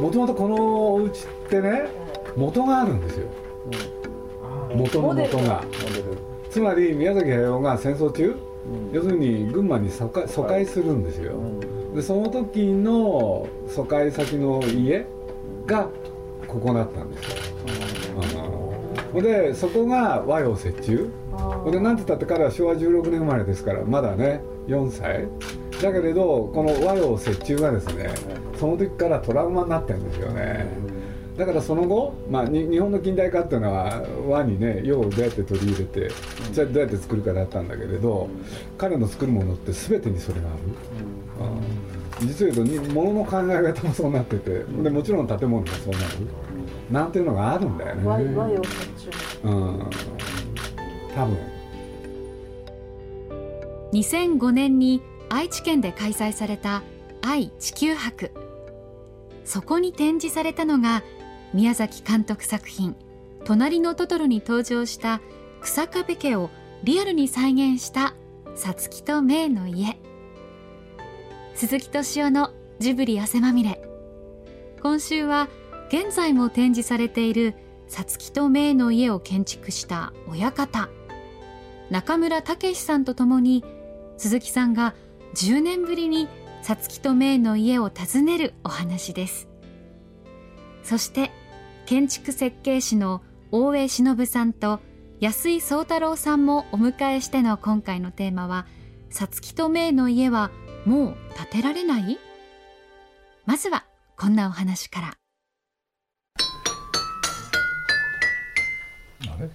もともとこのお家ってね元があるんですよ、元の元が。つまり宮崎駿が戦争中、要するに群馬に疎開疎開するんですよ、でその時の疎開先の家がここだったんですよ、うん、でそこが和洋折衷。で何て言ったって彼は昭和16年生まれですからまだね4歳だけれどこの和洋折衷がですねその時からトラウマになってるんですよね。だからその後、まあ、日本の近代化っていうのは和にね洋をどうやって取り入れてじゃどうやって作るかだったんだけれど彼の作るものって全てにそれがある、うん、実を言うと物の考え方もそうなっててでもちろん建物もそうなる。なんていうのがあるんだよね。和洋折衷。うん。多分。2005年に愛知県で開催された愛・地球博。そこに展示されたのが宮崎監督作品「隣のトトロ」に登場した草壁家をリアルに再現した「さつきとメイの家」鈴木敏夫のジブリ汗まみれ。今週は現在も展示されているさつきとメイの家を建築した親方。中村武さんとともに鈴木さんが10年ぶりにさつきとメイの家を訪ねるお話です。そして建築設計士の大江忍さんと安井宗太郎さんもお迎えしての今回のテーマは「さつきとメイの家はもう建てられない?」まずはこんなお話から。あれ？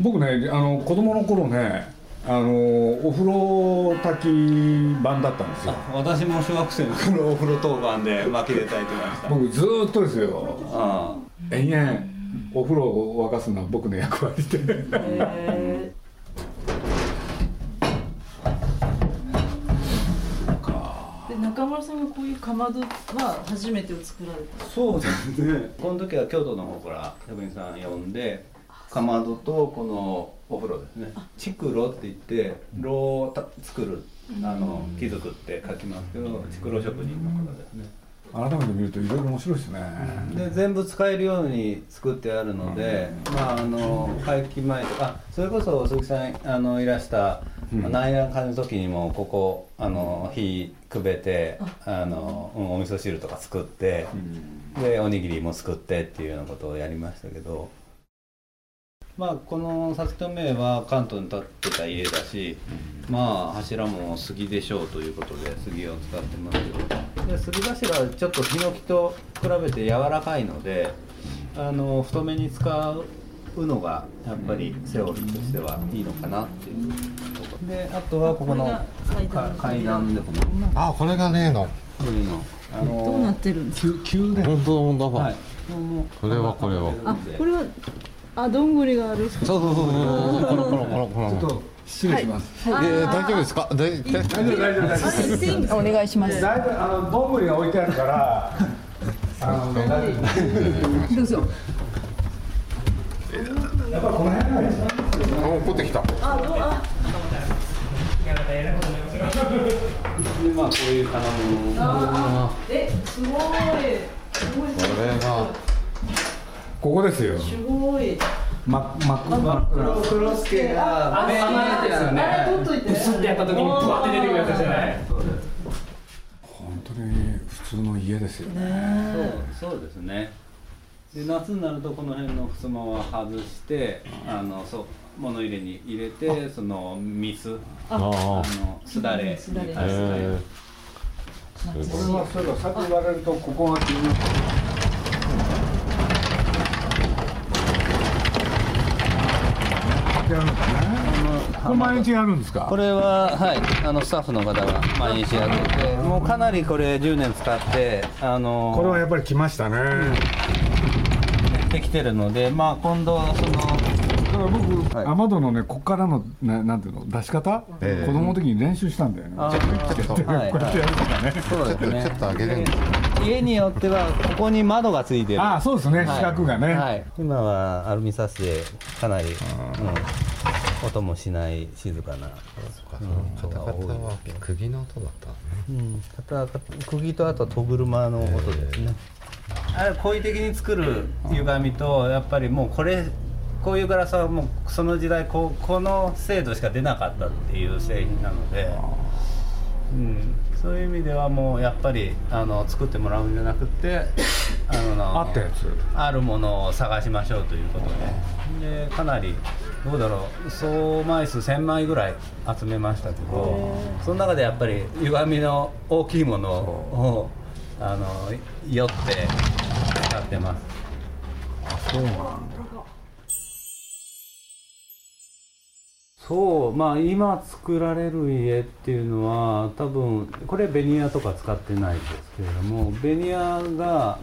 僕ねあの子供の頃ねあのお風呂炊き版だったんですよ。私も小学生の頃お風呂当番で薪で炊いてました。僕ずーっとですよ。あ延々お風呂を沸かすのは僕の役割で中村さんがこういうかまどは初めてを作られた？あそうですね。この時は京都の方から職員さん呼んでかまどとこのお風呂ですね。築炉って言って炉をた作るあの木作って書きますけど築炉職人の方ですね改めて見るといろいろ面白いですね、で全部使えるように作ってあるので、まああの会期前とかそれこそ鈴木さんあのいらしたうん。内覧会の時にもここあの火くべてあの、うんお味噌汁とか作って、でおにぎりも作ってっていうようなことをやりましたけどまあこのさつきとめは関東に建ってた家だし、まあ柱も杉でしょうということで杉を使ってますけど。で杉柱はちょっとヒノキと比べて柔らかいのであの太めに使うのがやっぱりセオリーとしてはいいのかなっていう。ところであとはここの階段。か階段でこのあこれが例の。こういうのあのどうなってるんですか？急急で本当だ本当だ、はいこれはこれは。あこれはあどんぐりがある。そうそうそう。そうこのこのこのこの。ちょっと失礼します、えー、大丈夫ですか？大丈夫大丈夫大丈夫お願いします。あのどんぐりが置いてあるからあの大丈夫どうぞ。やっぱこの辺がいいですね。あ怒ってきた。あどうあでまあこういうあえすごい。すごい。これがここですよ。すごい。ま真っ黒真っ黒クロスケがメインですよあれ取っといて。スッてやった時にブワって出てくるやつじゃない本当に普通の家ですよねそうそうですねで夏になるとこの辺の襖は外してあのそう物入れに入れてその水ああのすだれにすだれあ足してこれはそういえばさっき言われるとここが気になってってやるんですねこれ毎日やるんですか？これははいあのスタッフの方が毎日やっててもうかなりこれ10年使ってあのこれはやっぱり来ましたね、できてるのでまあ今度そのだから僕、はい雨戸のねこっからのななんていうの出し方、ええ。子供の時に練習したんだよね。あちょっとはい。こうやってやるとかね、そうですね。ちょっと上げるんです家によってはここに窓がついてる。ああそうですね、はい。四角がね、はい、今はアルミサスでかなり、うん、音もしない静かな、そっかそのカタカタは釘の音だったのね。うん、ただ釘とあと戸車の音ですね、あれ好意的に作る歪みとやっぱりもうこれこういうガラスはもうその時代こうこの精度しか出なかったっていう製品なので、うん、そういう意味ではもうやっぱりあの作ってもらうんじゃなくて あのあったやつ。あるものを探しましょうということで。でかなりどうだろう総枚数1000枚ぐらい集めましたけどその中でやっぱり歪みの大きいものをあの酔って使ってます。そうなんだそうまあ今作られる家っていうのは多分これベニヤとか使ってないですけれどもベニヤが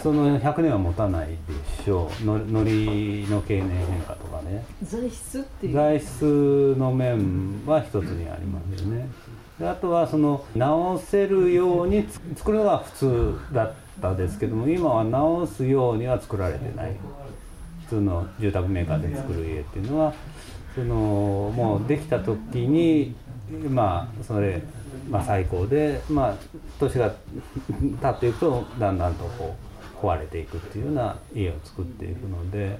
その100年は持たないでしょう。ののりの経年変化とかね。材質っていう。材質の面は一つにありますよね。であとはその直せるようにつ作るのが普通だったですけども今は直すようには作られてない。普通の住宅メーカーで作る家っていうのはそのもうできた時にまあそれ、まあ、最高でまあ年が経っていくとだんだんとこう壊れていくっていうような家を作っていくので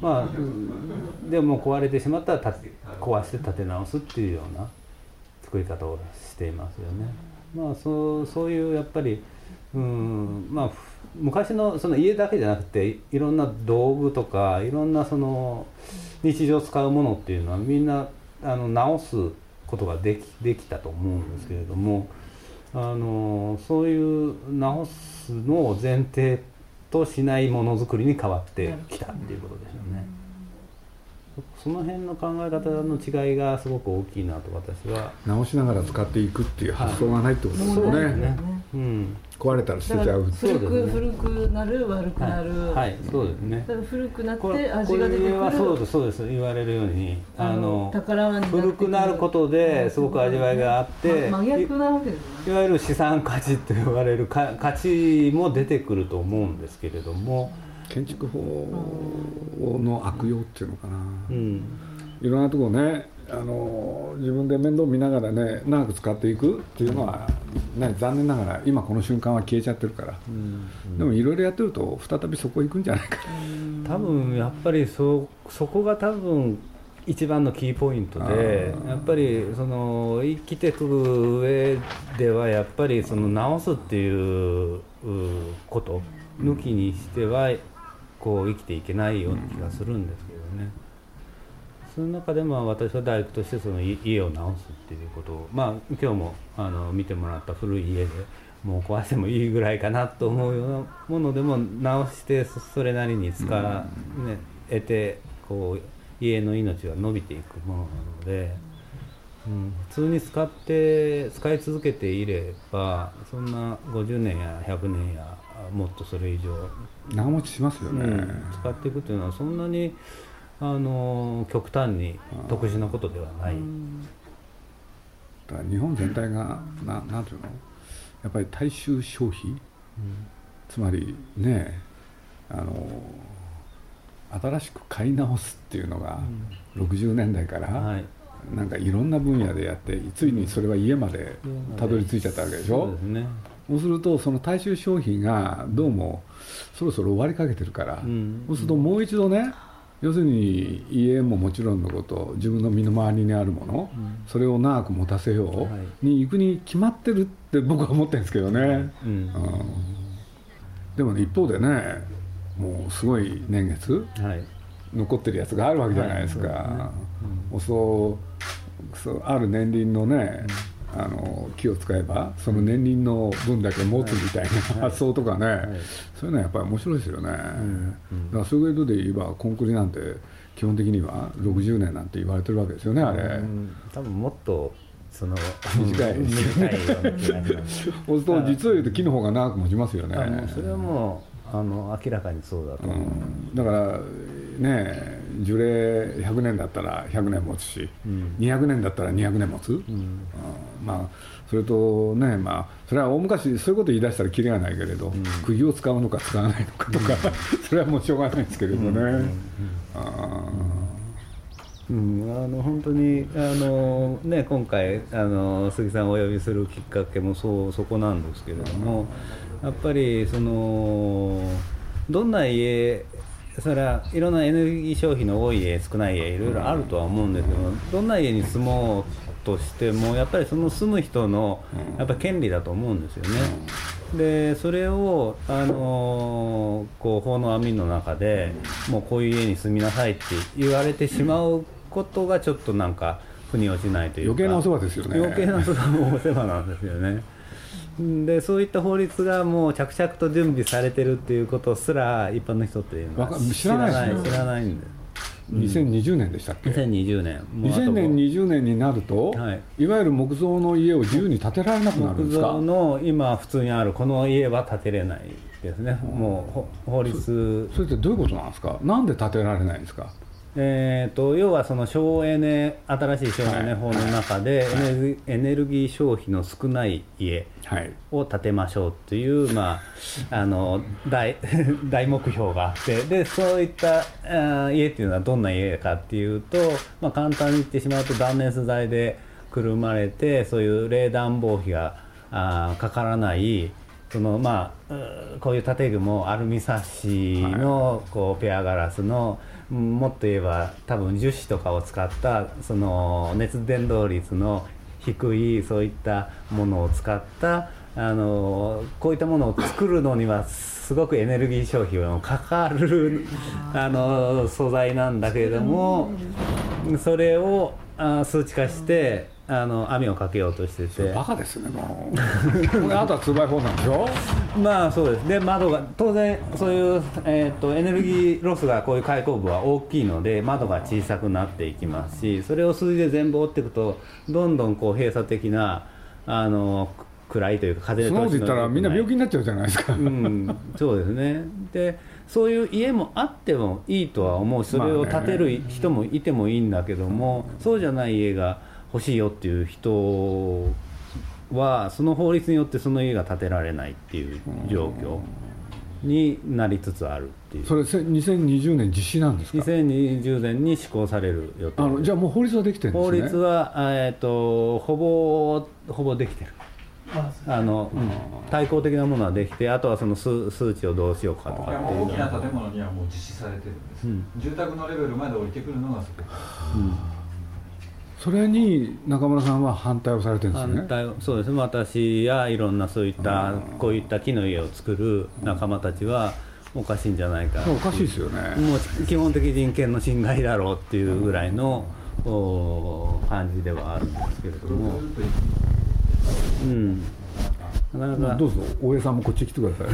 まあでも壊れてしまったら壊して建て直すっていうような作り方をしていますよね。まあそうそういうやっぱりうんまあふ昔のその家だけじゃなくていろんな道具とかいろんなその日常使うものっていうのはみんなあの直すことができできたと思うんですけれどもあのそういう直すのを前提としないものづくりに変わってきたっていうことですよね。そその辺の考え方の違いがすごく大きいなと私は直しながら使っていくっていう発想がないってことですよね,、ね。うん。壊れたら捨てちゃう古く、そうですね古くなる悪くなる、はい、はい、そうですね。だ。から古くなって味が出てくる。これはそうですそうです言われるようにあの古くなることですごく味わいがあってま真逆なわけですね。いわゆる資産価値と言われるか価値も出てくると思うんですけれども、建築法の悪用っていうのかな、うん、いろんなところねあの自分で面倒見ながらね長く使っていくっていうのは、ね、残念ながら今この瞬間は消えちゃってるから、でもいろいろやってると再びそこ行くんじゃないかな、多分やっぱりそそこが多分一番のキーポイントでやっぱりその生きていく上ではやっぱりその直すっていううこと抜きにしてはこう生きていけないような気がするんですけどね。その中でも私は大工としてそのい家を直すっていうことをまあ今日もあの見てもらった古い家でもう壊してもいいぐらいかなと思うようなものでも直してそそれなりに使、ね、得てこう家の命は伸びていくものなので、うん、普通に使って使い続けていればそんな50年や100年やもっとそれ以上長持ちしますよね、うん、使っていくというのはそんなにあの極端に特殊なことではない、だから日本全体がななんていうの？やっぱり大衆消費、つまりねあの新しく買い直すっていうのが60年代から、はい。なんかいろんな分野でやってついにそれは家までたどり着いちゃったわけでしょ？そうですね。そうするとその大衆消費がどうもそろそろ終わりかけてるから、ん。そうするともう一度ね要するに家ももちろんのこと自分の身の回りにあるもの、それを長く持たせよはうに行くに決まってるって僕は思ってるんですけどね、うん。うん。でもね一方でねもうすごい年月はい。残ってるやつがあるわけじゃないですか、はい。そうそうある年輪のね、あの木を使えばその年輪の分だけ持つみたいな発想とかね、そういうのはやっぱり面白いですよね、だからそういうことで言えばコンクリなんて基本的には60年なんて言われてるわけですよねあれ、多分もっとその短い短いような気がします。そうすると実を言うと木の方が長く持ちますよね。それはもうあの明らかにそうだと思う、うん。だからね樹齢100年だったら100年持つし、200年だったら200年持つ、うんまあそれとねまあそれは大昔そういうこと言い出したらきりがないけれど、釘を使うのか使わないのかとか、それはもうしょうがないですけれどね、あうん、あの本当にあの、ね、今回あの杉さんをお呼びするきっかけもそうそこなんですけれどもやっぱりそのどんな家それはいろんなエネルギー消費の多い家少ない家いろいろあるとは思うんですけどどんな家に住もうとしてもやっぱりその住む人のやっぱ権利だと思うんですよね。でそれを、あのこう法の網の中でもうこういう家に住みなさいって言われてしまうことがちょっとなんか腑に落ちないというか余計なお世話ですよね。余計なお世話もお世話なんですよね。でそういった法律がもう着々と準備されてるっていうことすら一般の人っていうのは知らないですね。知らないんで2020年でしたっけ？2020うあともう2020年になると、はい。い、わゆる木造の家を自由に建てられなくなるん木ですか？造の今普通にあるこの家は建てれないですね。もうほ法律。それってどういうことなんですか？なんで建てられないんですか？えー、と要はその省エネ新しい省エネ法の中でエネルギーエネルギー消費の少ない家はい。を建てましょうという、まあ、あの大 大目標があってでそういったあー家っていうのはどんな家かっていうと、まあ、簡単に言ってしまうと断熱材でくるまれてそういう冷暖房費があーかからないそのまあこういう建具もアルミサッシのこうペアガラスの、うんもっと言えば多分樹脂とかを使ったその熱伝導率の低いそういったものを使ったあのこういったものを作るのにはすごくエネルギー消費がかかるあの素材なんだけれどもそれをあ数値化してあの網をかけようとしてて。バカですねもう。あとは 2x4 なんでしょ？まあそうです。で窓が当然そういう、えー、とエネルギーロスがこういう開口部は大きいので窓が小さくなっていきますしそれを数字で全部追っていくとどんどんこう閉鎖的なあの暗いというか風そんなこと言ったらみんな病気気になっちゃうじゃないですか、うん、そうですね。でそういう家もあってもいいとは思うしそれを建てる人もいてもいいんだけども、そうじゃない家が欲しいよっていう人はその法律によってその家が建てられないっていう状況になりつつあるっていう。それせ2020年実施なんですか？2020年に施行される予定。あのじゃあもう法律はできてるんです法ね律は、あえー、とほぼほぼできてる。あの、うん。対抗的なものはできてあとはその数数値をどうしようかとかっていう。大きな建物にはもう実施されてるんです、うん。住宅のレベルまで降りてくるのがそこそれに中村さんは反対をされてるんですね。反対そうです。ね私やいろんなそういったこういった木の家を作る仲間たちはおかしいんじゃないかおかしいですよね。もう基本的人権の侵害だろうっていうぐらいのお感じではあるんですけれども。うん。なかなかどうぞ大江さんもこっち来てください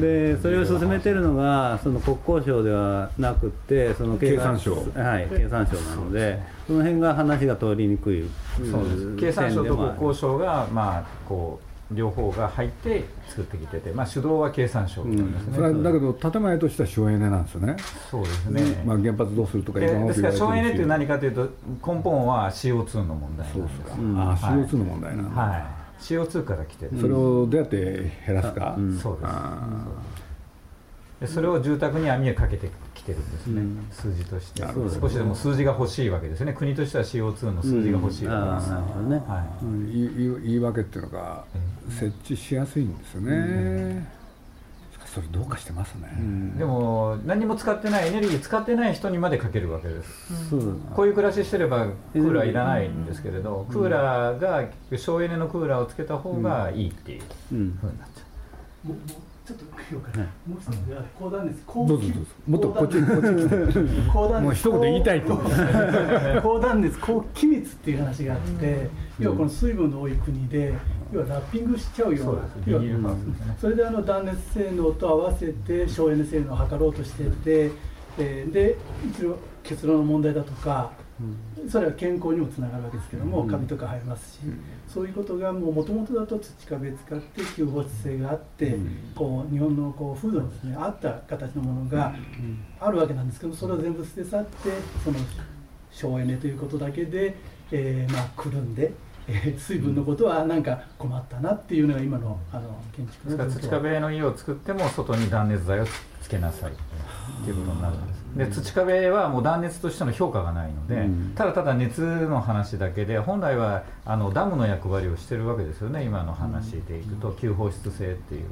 でそれを進めてるのがその国交省ではなくてその経産省。はい経産省なのでその辺が話が通りにくいそうです。経産省と国交省がまあこう両方が入って作ってきてて、まあ、主導は経産省なんですね、それはだけど建前としては省エネなんですよね。そうですね、まあ、原発どうするとかいろんなことでですから省エネって何かというと根本は CO2 の問題なんですああ CO2 の問題なんだ、はい、CO2 から来てる、それをどうやって減らすか、そうです。それを住宅に網をかけてきてるんですね、数字として。少しでも数字が欲しいわけですね。国としては CO2 の数字が欲しいわけです、ああなるほどね。はい。ー言い訳っていうのが設置しやすいんですよね、しかしそれどうかしてますね、でも何も使ってないエネルギー使ってない人にまでかけるわけです。そうこういう暮らししてればクーラーいらないんですけれど、クーラーが省エネのクーラーをつけた方がいいっていううん。ふうになっちゃう。もうもうちょっと言おうかな、もう一つ高断熱高どうぞどうぞ。もっとこっちこっち来て高断熱もう一言言いたいと。高断熱高気密っていう話があって、要はこの水分の多い国で要はラッピングしちゃうようなそうそれであの断熱性能と合わせて省エネ性能を測ろうとしててえー、で一応結論の問題だとかそれは健康にもつながるわけですけども、カビとか生えますし、そういうことがもともとだと土壁使って吸放湿性があって、こう日本のこう風土にですね合った形のものがあるわけなんですけどそれを全部捨て去ってその省エネということだけで、えー、まあくるんで。えー、水分のことはなんか困ったなっていうのが今のあの建築です土壁の家を作っても外に断熱材をつけなさいっていうことになるんです。で土壁はもう断熱としての評価がないので、うん、ただただ熱の話だけで本来はあのダムの役割をしてるわけですよね今の話でいくと。吸放湿性っていう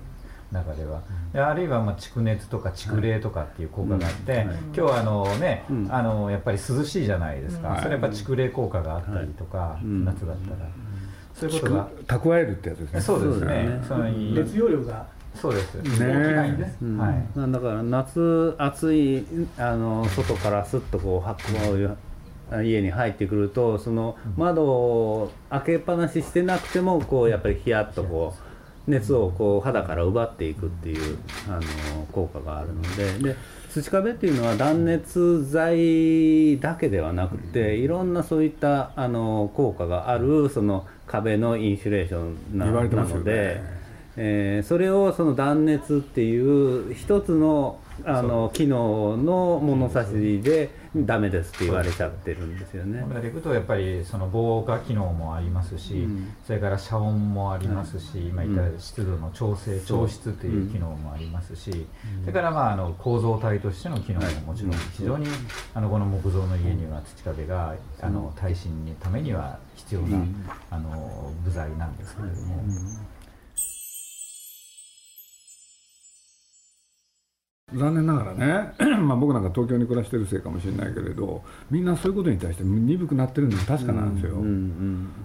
中ではであるいはまあ蓄熱とか蓄冷とかっていう効果があって、今日はあのね、あのやっぱり涼しいじゃないですか、それやっぱ蓄冷効果があったりとか、夏だったら。そういうことが蓄えるってやつですね。そうですね。その熱容量がそうです。ね、はい。だから夏暑いあの外からすっとこう発酵家に入ってくるとその窓を開けっぱなししてなくてもこうやっぱりヒヤッとこう熱をこう肌から奪っていくっていうあの効果があるので。で土壁っていうのは断熱材だけではなくていろんなそういったあの効果があるその壁のインシュレーションなので。えー、それをその断熱っていう一つのあの機能の物差しでダメですって言われちゃってるんですよね。これでいくとやっぱりその防火機能もありますし、うん、それから遮音もありますし、今言った湿度の調整、調湿という機能もありますし、それからまああの構造体としての機能ももちろん非常にあのこの木造の家には土壁があの耐震のためには必要な、あの部材なんですけれども。残念ながらね、まあ、僕なんか東京に暮らしてるせいかもしれないけれどみんなそういうことに対して鈍くなってるのは確かなんですよ、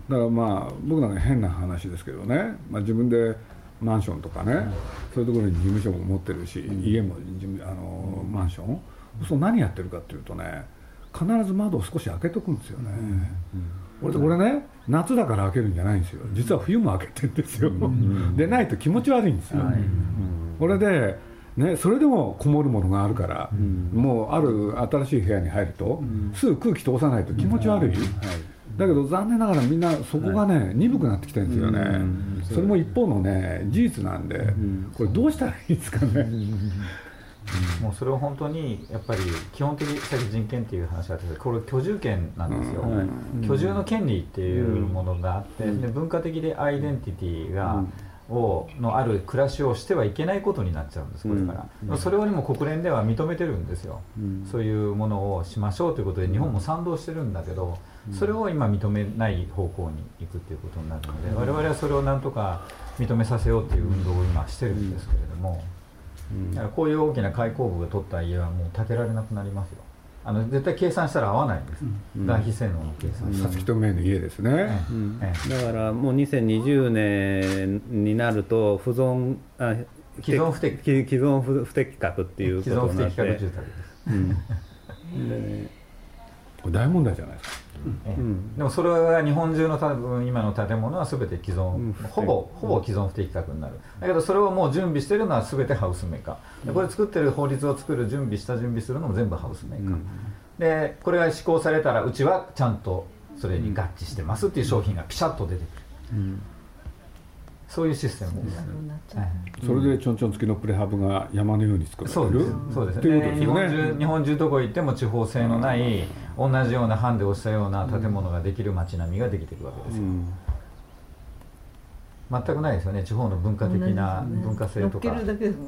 だからまあ僕なんか変な話ですけどね、まあ、自分でマンションとかね、そういうところに事務所も持ってるし、家もあのマンション。そう何やってるかっていうとね必ず窓を少し開けとくんですよね、俺俺ね夏だから開けるんじゃないんですよ。実は冬も開けてるんですよ、でないと気持ち悪いんですよ、これでね、それでもこもるものがあるから、うん、もうある新しい部屋に入ると、うん、すぐ空気通さないと気持ち悪い、はい、だけど残念ながらみんなそこがね、はい、鈍くなってきてるんですよね、それも一方のね事実なんで、これどうしたらいいですかね。もうそれを本当にやっぱり基本的さっき人権っていう話があったけどこれ居住権なんですよ、居住の権利っていうものがあって、で文化的でアイデンティティが、をのある暮らしをしてはいけないことになっちゃうんですこれから、うん、それをにも国連では認めてるんですよ、うん、そういうものをしましょうということで日本も賛同してるんだけど、それを今認めない方向に行くということになるので、我々はそれをなんとか認めさせようという運動を今してるんですけれども、だからこういう大きな開口部が取った家はもう建てられなくなりますよあの絶対計算したら合わないんです、うん、外費性能の計算。さつきとめの家ですね、うん、だからもう2020年になると不存あ既存不適。既存不適格っていうことになって。既存不適格住宅です、うん。で大問題じゃないですかうん、でもそれは日本中の多分今の建物は全て既存、うん、ほぼほぼ既存不適格になる。だけどそれをもう準備してるのは全てハウスメーカー。でこれ作ってる法律を作る準備した準備するのも全部ハウスメーカー、うん、でこれが施行されたらうちはちゃんとそれに合致してますっていう商品がピシャッと出てくる、そういうシステムです、それでちょんちょん付きのプレハブが山のように作られる。そうです。ね。日本中日本中どこ行っても地方性のない同じようなハンデをしたような建物ができる街並みができていくわけですよ、全くないですよね。地方の文化的な文化性とか、そうです。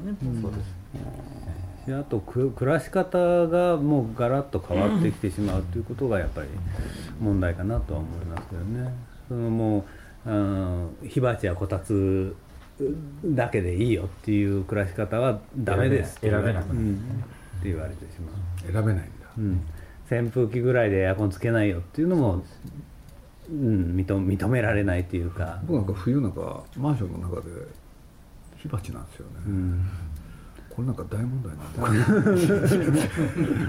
あと暮らし方がもうガラッと変わってきてしまうということがやっぱり問題かなとは思いますけどね。そのもう火鉢やこたつだけでいいよっていう暮らし方はダメです選べない、うん、って言われてしまう。選べないんだ、うん、扇風機ぐらいでエアコンつけないよっていうのも、うん、認認められないっていうか。僕なんか冬なんかマンションの中で火鉢なんですよね、うん、これなんか大問題なんだ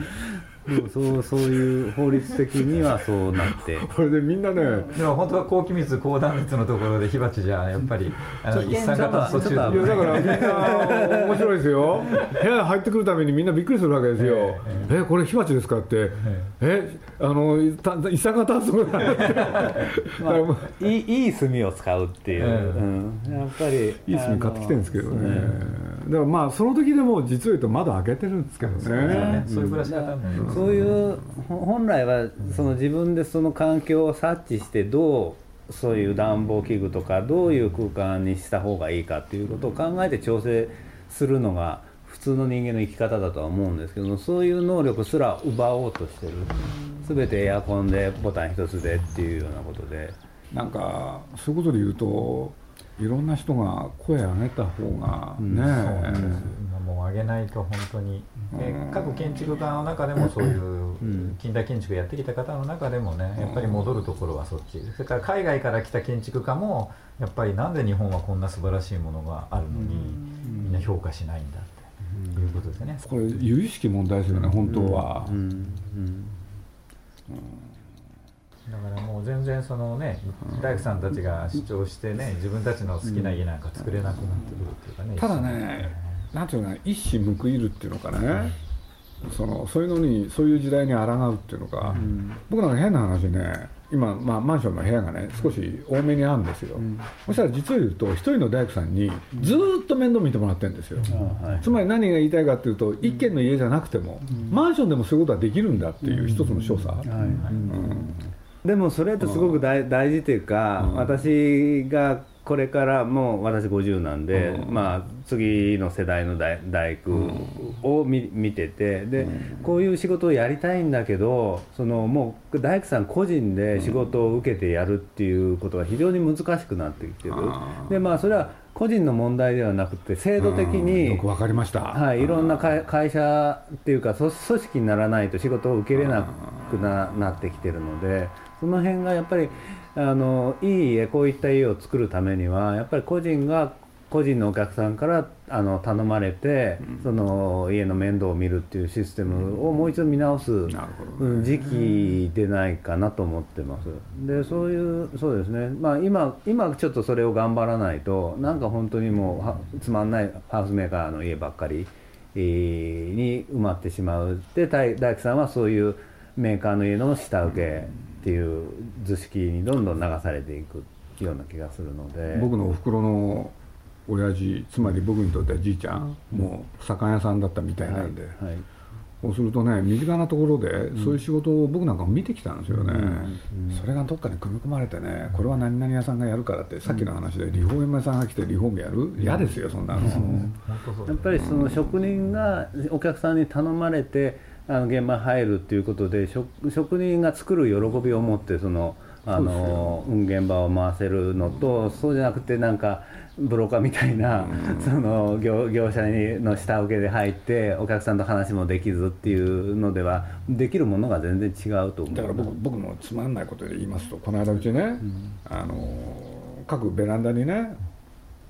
そうそういう法律的にはそうなって。これでみんなねでも本当は高気密高断熱のところで火鉢じゃやっぱりあの一酸化炭素中いやだから みんな面白いですよ。部屋入ってくるためにみんなびっくりするわけですよ。えこれ火鉢ですかって。えあの一酸化炭素が。まあ、いいいい炭を使うっていう、うん、やっぱりいい炭買ってきてるんですけどね。だからまあその時でも実を言うと窓開けてるんですけどね。そういう暮らし方そういう本来はその自分でその環境を察知してどうそういう暖房器具とかどういう空間にした方がいいかっていうことを考えて調整するのが普通の人間の生き方だとは思うんですけどもそういう能力すら奪おうとしてる。全てエアコンでボタン一つでっていうようなことで。なんかそういうことで言うといろんな人が声上げた方がね、うん、もう上げないと本当に、え各建築家の中でもそういう近代建築やってきた方の中でもねやっぱり戻るところはそっち。それから海外から来た建築家もやっぱりなんで日本はこんな素晴らしいものがあるのにみんな評価しないんだっていうことですね。これ由々しき問題ですよね本当は。だからもう全然そのね大工さんたちが主張してね自分たちの好きな家なんか作れなくなってくるっていうかね、ただねなんていうか一矢報いるっていうのかね、そのそういうのにそういう時代に抗うっていうのか、僕なんか変な話ね今、まあ、マンションの部屋がね少し多めにあるんですよ、そしたら実を言うと一人の大工さんにずっと面倒見てもらってるんですよ、つまり何が言いたいかっていうと一軒の家じゃなくても、マンションでもそういうことはできるんだっていう一つの所作、でもそれってすごく大大事というか、うん、私がこれからもう私50なんで、うん、まあ次の世代の大大工を見,、見ててで、こういう仕事をやりたいんだけどそのもう大工さん個人で仕事を受けてやるっていうことが非常に難しくなってきてる。でまあそれは個人の問題ではなくて制度的に、よく分かりました、はい、いろんな会社っていうか組織にならないと仕事を受けれなくななってきてるのでその辺がやっぱりあのいい家こういった家を作るためにはやっぱり個人が個人のお客さんからあの頼まれて、うん、その家の面倒を見るっていうシステムをもう一度見直す時期でないかなと思ってます。でそういうそうですね、まあ今、今ちょっとそれを頑張らないとなんか本当にもうつまんないハウスメーカーの家ばっかり、えー、に埋まってしまう。で大工さんはそういうメーカーの家の下請けっていう図式にどんどん流されていくような気がするので。僕のおふくろの親父つまり僕にとってはじいちゃん、うん、もう酒屋さんだったみたいなんで、はいはい、そうするとね身近なところでそういう仕事を僕なんかも見てきたんですよね、うん、それがどっかに組み込まれてねこれは何々屋さんがやるからってさっきの話でリフォーム屋さんが来てリフォームやる嫌ですよそんなの、やっぱりその職人がお客さんに頼まれてあの現場に入るっていうことで職人が作る喜びを持ってそのあの現場を回せるのとそうじゃなくてなんかブローカーみたいな、その業業者の下請けで入ってお客さんと話もできずっていうのではできるものが全然違うと思うだから僕僕のつまんないことで言いますとこの間うちね、うん、あの各ベランダにね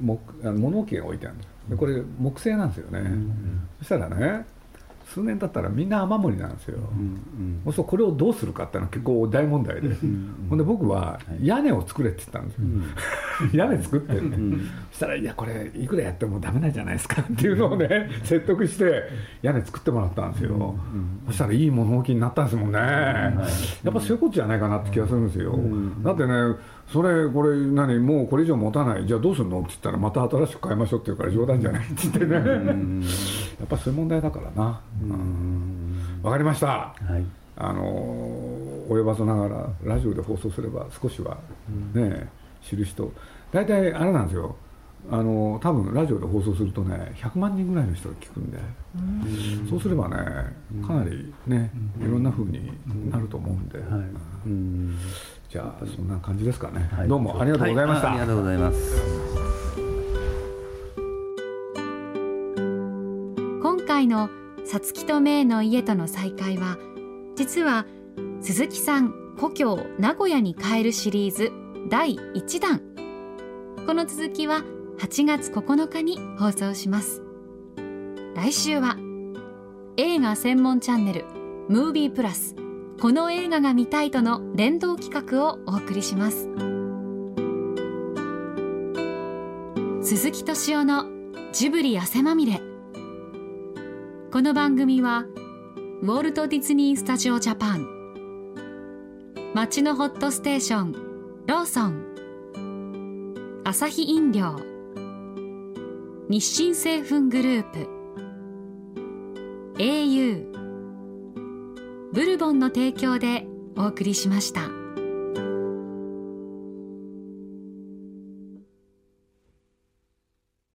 木物置が置いてあるんです。でこれ木製なんですよね、うん、そしたらね数年経ったらみんな雨漏りなんですよ、うんうん、そうこれをどうするかっていうのは結構大問題で、うんうん、ほんで僕は屋根を作れって言ったんですよ、うん、屋根作って。って、うん、そしたらいやこれいくらやってもダメなんじゃないですかっていうのをね説得して屋根作ってもらったんですよ、うんうん、そしたらいい物置になったんですもんね、やっぱそういうことじゃないかなって気がするんですよ、だってねそれこれ何？もうこれ以上持たない。じゃあどうするの？って言ったらまた新しく買いましょうって言うから冗談じゃないって言ってね。やっぱそういう問題だからな。わかりました、はい、あの及ばずながらラジオで放送すれば少しはね、知る人。大体あれなんですよ。あの多分ラジオで放送するとね100万人ぐらいの人が聞くんで、うそうすればねかなりね、いろんなふうになると思うんで、はいじゃあそんな感じですかね、はい、どうもありがとうございました、はい、ありがとうございます。今回のさつきとめいの家との再会は実は鈴木さん故郷名古屋に帰るシリーズ第1弾。この続きは8月9日に放送します。来週は映画専門チャンネルムービープラスこの映画が見たいとの連動企画をお送りします。鈴木敏夫のジブリ汗まみれ。この番組はウォルト・ディズニー・スタジオ・ジャパン街のホットステーションローソンアサヒ飲料日清製粉グループ au ブルボンの提供でお送りしました。